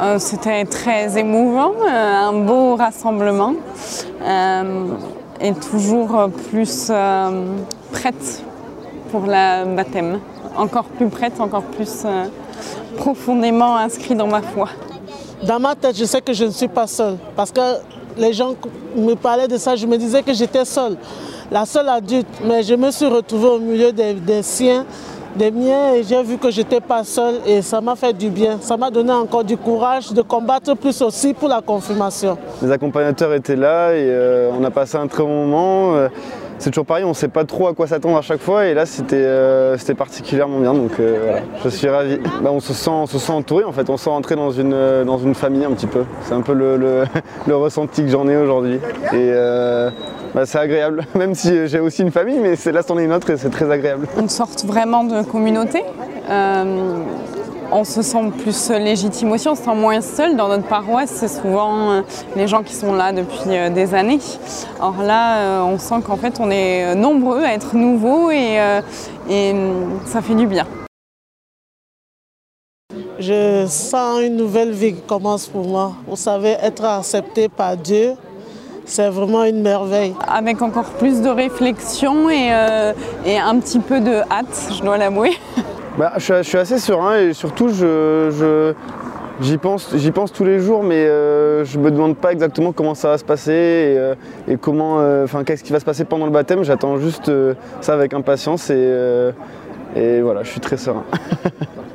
Euh, C'était très émouvant, euh, un beau rassemblement euh, et toujours plus prête pour la baptême. Encore plus prête, encore plus profondément inscrit dans ma foi. Dans ma tête, je sais que je ne suis pas seule. Parce que les gens me parlaient de ça, je me disais que j'étais seule. La seule adulte. Mais je me suis retrouvée au milieu des siens, des miens, et j'ai vu que je n'étais pas seule. Et ça m'a fait du bien. Ça m'a donné encore du courage de combattre plus aussi pour la confirmation. Les accompagnateurs étaient là et euh, on a passé un très bon moment. Euh, c'est toujours pareil, on ne sait pas trop à quoi s'attendre à chaque fois et là c'était euh, particulièrement bien donc je suis ravi. Bah, on, se sent, entouré en fait, on se sent entrer dans une, famille un petit peu. C'est un peu le, le- ressenti que j'en ai aujourd'hui. Et bah, c'est agréable, même si j'ai aussi une famille, mais là c'en est une autre et c'est très agréable. Une sorte vraiment de communauté. On se sent plus légitime aussi, on se sent moins seul. Dans notre paroisse, c'est souvent euh, les gens qui sont là depuis euh, des années. Or là, euh, on sent qu'en fait, on est nombreux à être nouveaux et, et ça fait du bien. Je sens une nouvelle vie qui commence pour moi. Vous savez, être accepté par Dieu, c'est vraiment une merveille. Avec encore plus de réflexion et, euh, et un petit peu de hâte, je dois l'avouer. Bah, je, suis, assez serein et surtout je, j'y pense, j'y pense tous les jours, mais euh, je me demande pas exactement comment ça va se passer et, euh, comment, euh, enfin qu'est-ce qui va se passer pendant le baptême. J'attends juste euh, ça avec impatience et, et voilà, je suis très serein.